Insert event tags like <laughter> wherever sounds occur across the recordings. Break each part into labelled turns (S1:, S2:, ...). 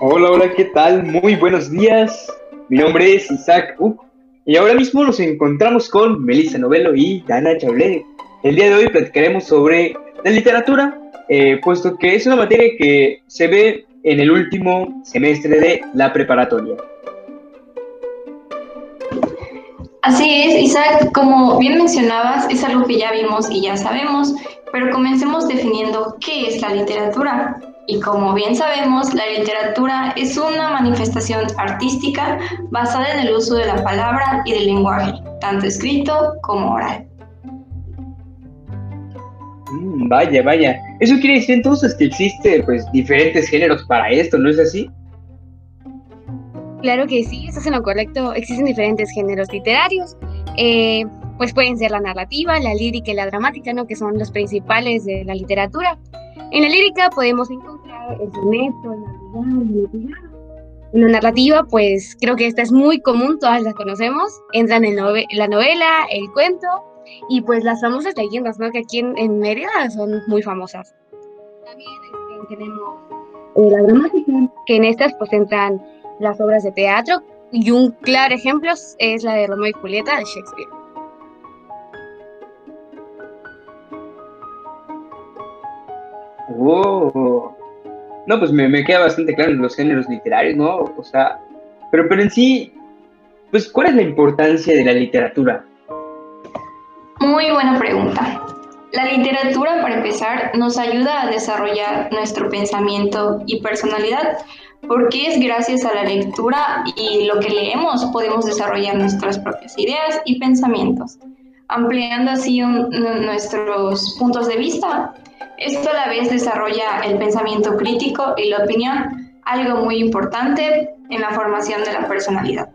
S1: Hola, hola, ¿qué tal? Muy buenos días. Mi nombre es Isaac Uc y ahora mismo nos encontramos con Melissa Novelo y Dana Chablé. El día de hoy platicaremos sobre la literatura, eh, puesto que es una materia que se ve en el último semestre de la preparatoria.
S2: Así es, Isaac, como bien mencionabas, es algo que ya vimos y ya sabemos, pero comencemos definiendo qué es la literatura. Y como bien sabemos, la literatura es una manifestación artística basada en el uso de la palabra y del lenguaje, tanto escrito como oral.
S1: Mm, vaya, vaya. Eso quiere decir entonces que existe pues diferentes géneros para esto, ¿no es así?
S3: Claro que sí, eso es lo correcto. Existen diferentes géneros literarios. Eh, pues pueden ser la narrativa, la lírica y la dramática, ¿no? Que son los principales de la literatura. En la lírica podemos encontrar el soneto, el En la narrativa, pues creo que esta es muy común, todas las conocemos. Entran en la novela, el cuento y pues las famosas leyendas, ¿no? Que aquí en, en Mérida son muy famosas. También este, tenemos eh, la dramática, que en estas pues entran las obras de teatro y un claro ejemplo es la de Romeo y Julieta de Shakespeare.
S1: Oh. No, pues me, me, queda bastante claro en los géneros literarios, ¿no? O sea, pero, pero en sí, pues, ¿cuál es la importancia de la literatura?
S2: Muy buena pregunta. La literatura, para empezar, nos ayuda a desarrollar nuestro pensamiento y personalidad, porque es gracias a la lectura y lo que leemos podemos desarrollar nuestras propias ideas y pensamientos, ampliando así nuestros puntos de vista. Esto a la vez desarrolla el pensamiento crítico y la opinión, algo muy importante en la formación de la personalidad.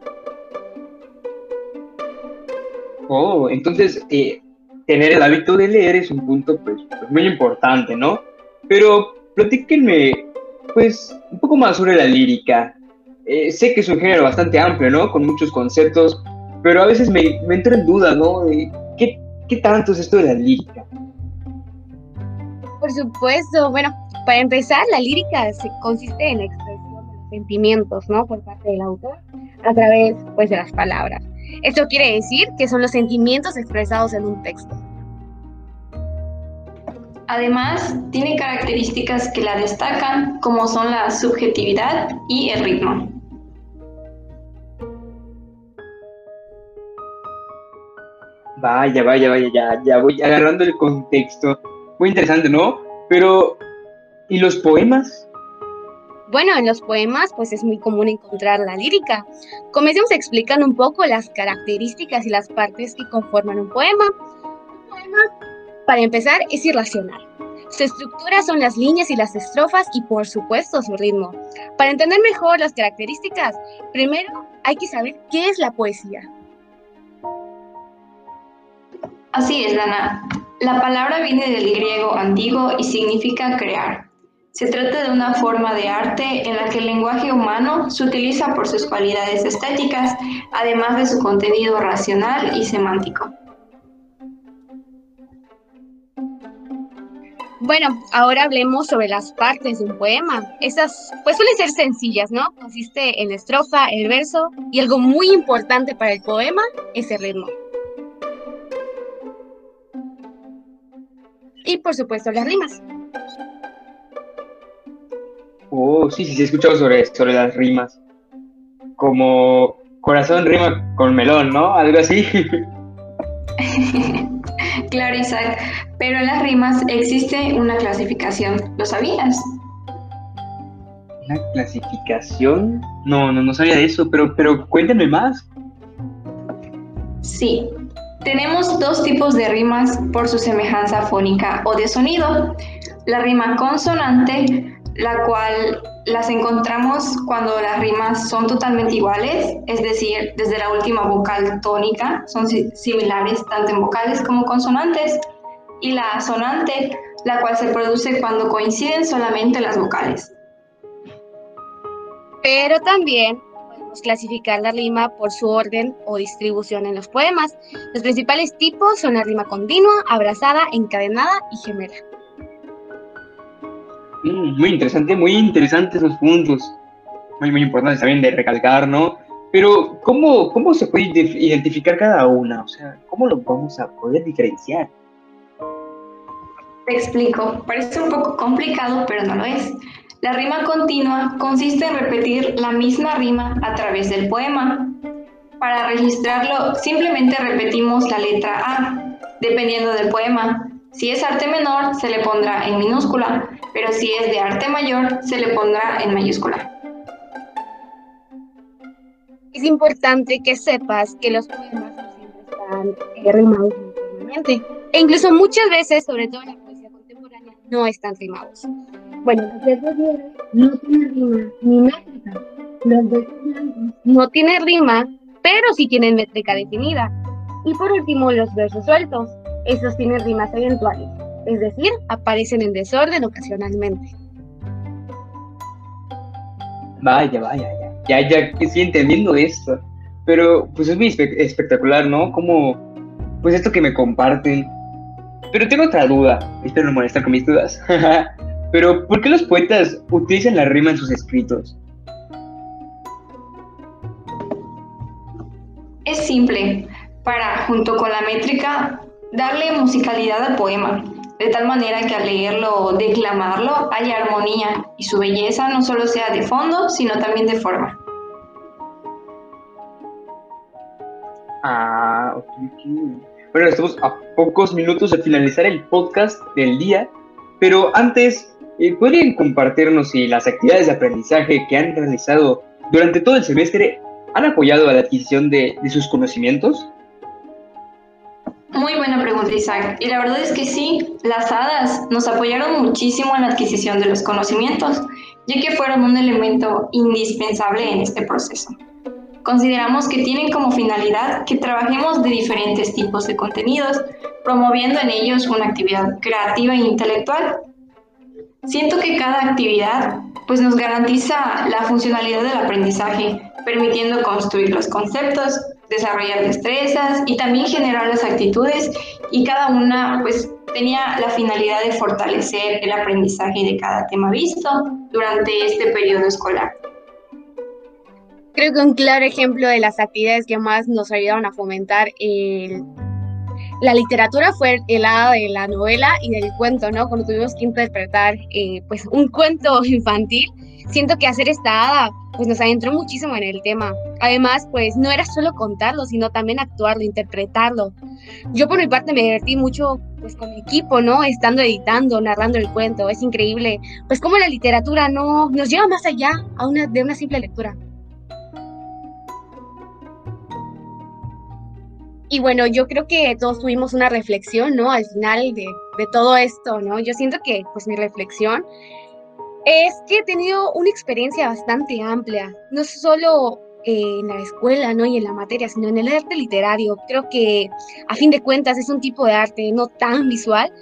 S1: Oh, entonces eh, tener el hábito de leer es un punto pues, muy importante, ¿no? Pero platíquenme pues un poco más sobre la lírica. Eh, sé que es un género bastante amplio, ¿no? Con muchos conceptos, pero a veces me, entro en duda, ¿no? Qué, qué tanto es esto de la lírica.
S3: Por supuesto, bueno, para empezar, la lírica se consiste en la expresión de los sentimientos, ¿no? Por parte del autor, a través, pues, de las palabras. Esto quiere decir que son los sentimientos expresados en un texto.
S2: Además, tiene características que la destacan, como son la subjetividad y el ritmo.
S1: Vaya, vaya, vaya, ya, ya voy agarrando el contexto. Muy interesante, ¿no? Pero, ¿y los poemas?
S3: Bueno, en los poemas pues es muy común encontrar la lírica. Comencemos explicando un poco las características y las partes que conforman un poema. Un poema, para empezar, es irracional. Su estructura son las líneas y las estrofas y por supuesto su ritmo. Para entender mejor las características, primero hay que saber qué es la poesía.
S2: Así es, Dana. La palabra viene del griego antiguo y significa crear. Se trata de una forma de arte en la que el lenguaje humano se utiliza por sus cualidades estéticas, además de su contenido racional y semántico.
S3: Bueno, ahora hablemos sobre las partes de un poema. Estas pues suelen ser sencillas, ¿no? Consiste en la estrofa, el verso y algo muy importante para el poema es el ritmo. Y por supuesto las rimas.
S1: Oh, sí, sí, sí, he escuchado sobre, sobre las rimas. Como corazón rima con melón, ¿no? Algo así. <laughs>
S2: claro, Isaac. Pero en las rimas existe una clasificación. ¿Lo sabías?
S1: ¿Una clasificación? No, no, no sabía de eso, pero, pero cuéntenme más.
S2: Sí. Tenemos dos tipos de rimas por su semejanza fónica o de sonido. La rima consonante la cual las encontramos cuando las rimas son totalmente iguales, es decir, desde la última vocal tónica, son similares tanto en vocales como consonantes, y la sonante, la cual se produce cuando coinciden solamente las vocales.
S3: Pero también podemos clasificar la rima por su orden o distribución en los poemas. Los principales tipos son la rima continua, abrazada, encadenada y gemela.
S1: Mm, muy interesante, muy interesantes esos puntos. muy, muy importantes también de recalcar, ¿no? Pero, ¿cómo, ¿cómo se puede identificar cada una? O sea, ¿cómo lo vamos a poder diferenciar?
S2: Te explico. Parece un poco complicado, pero no lo es. La rima continua consiste en repetir la misma rima a través del poema. Para registrarlo, simplemente repetimos la letra A, dependiendo del poema. Si es arte menor, se le pondrá en minúscula, pero si es de arte mayor, se le pondrá en mayúscula.
S3: Es importante que sepas que los poemas no siempre están rimados E incluso muchas veces, sobre todo en la poesía contemporánea, no están rimados. Bueno, los versos no tienen rima ni métrica. Los versos blancos no tienen rima, pero sí tienen métrica definida. Y por último, los versos sueltos esos tienen rimas eventuales, es decir, aparecen en desorden ocasionalmente.
S1: Vaya, vaya, ya, ya, ya estoy entendiendo esto. Pero pues es muy espectacular, ¿no? Como, pues esto que me comparten. Pero tengo otra duda, espero no molestar con mis dudas. <laughs> Pero, ¿por qué los poetas utilizan la rima en sus escritos?
S2: Es simple, para, junto con la métrica, darle musicalidad al poema, de tal manera que al leerlo o declamarlo haya armonía y su belleza no solo sea de fondo, sino también de forma.
S1: Ah, ok, Bueno, estamos a pocos minutos de finalizar el podcast del día, pero antes, eh, ¿podrían compartirnos si las actividades de aprendizaje que han realizado durante todo el semestre han apoyado a la adquisición de sus conocimientos?
S2: Muy buena pregunta, Isaac. Y la verdad es que sí, las hadas nos apoyaron muchísimo en la adquisición de los conocimientos, ya que fueron un elemento indispensable en este proceso. Consideramos que tienen como finalidad que trabajemos de diferentes tipos de contenidos, promoviendo en ellos una actividad creativa e intelectual. Siento que cada actividad pues nos garantiza la funcionalidad del aprendizaje, permitiendo construir los conceptos, desarrollar destrezas y también generar las actitudes y cada una pues tenía la finalidad de fortalecer el aprendizaje de cada tema visto durante este periodo escolar.
S3: Creo que un claro ejemplo de las actividades que más nos ayudaron a fomentar la literatura fue el lado de la novela y del cuento, ¿no? Cuando tuvimos que interpretar eh, pues un cuento <laughs> infantil, siento que hacer esta hada pues nos adentró muchísimo en el tema. Además, pues no era solo contarlo, sino también actuarlo, interpretarlo. Yo por mi parte me divertí mucho pues con mi equipo, ¿no? Estando editando, narrando el cuento. Es increíble, pues cómo la literatura no nos lleva más allá a una, de una simple lectura. Y bueno, yo creo que todos tuvimos una reflexión, ¿no? Al final de, de todo esto, ¿no? Yo siento que pues mi reflexión es que he tenido una experiencia bastante amplia, no solo en la escuela ¿no? y en la materia, sino en el arte literario. Creo que a fin de cuentas es un tipo de arte no tan visual,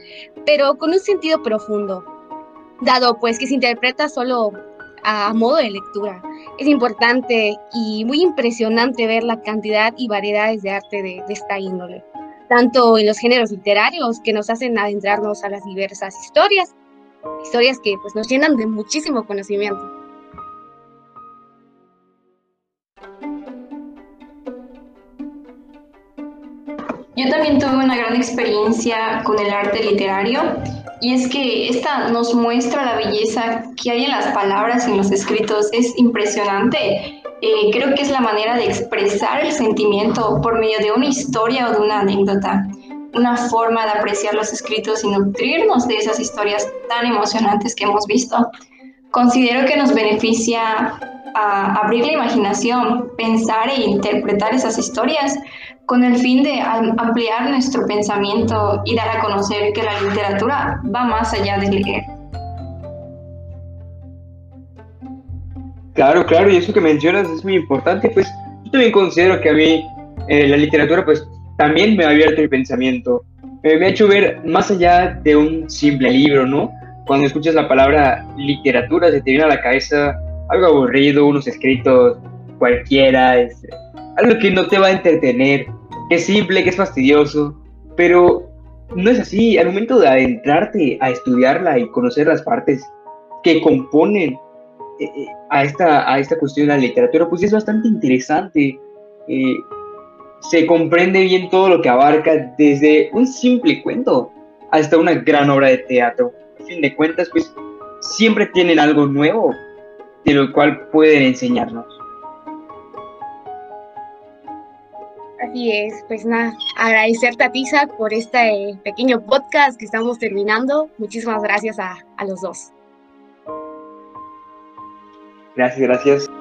S3: pero con un sentido profundo, dado pues que se interpreta solo a modo de lectura. Es importante y muy impresionante ver la cantidad y variedades de arte de, de esta índole, tanto en los géneros literarios que nos hacen adentrarnos a las diversas historias, historias que pues, nos llenan de muchísimo conocimiento.
S2: Yo también tuve una gran experiencia con el arte literario y es que esta nos muestra la belleza que hay en las palabras, en los escritos. Es impresionante. Eh, creo que es la manera de expresar el sentimiento por medio de una historia o de una anécdota una forma de apreciar los escritos y nutrirnos de esas historias tan emocionantes que hemos visto. Considero que nos beneficia a abrir la imaginación, pensar e interpretar esas historias con el fin de ampliar nuestro pensamiento y dar a conocer que la literatura va más allá de leer.
S1: Claro, claro, y eso que mencionas es muy importante, pues yo también considero que a mí eh, la literatura pues también me ha abierto el pensamiento. me ha hecho ver más allá de un simple libro, ¿no? Cuando escuchas la palabra literatura, se te viene a la cabeza algo aburrido, unos escritos cualquiera, es, algo que no te va a entretener, que es simple, que es fastidioso, pero no es así. Al momento de adentrarte a estudiarla y conocer las partes que componen eh, a, esta, a esta cuestión de la literatura, pues es bastante interesante. Eh, se comprende bien todo lo que abarca desde un simple cuento hasta una gran obra de teatro. A fin de cuentas, pues siempre tienen algo nuevo de lo cual pueden enseñarnos.
S3: Así es, pues nada, agradecerte a Tisa por este pequeño podcast que estamos terminando. Muchísimas gracias a, a los dos.
S1: Gracias, gracias.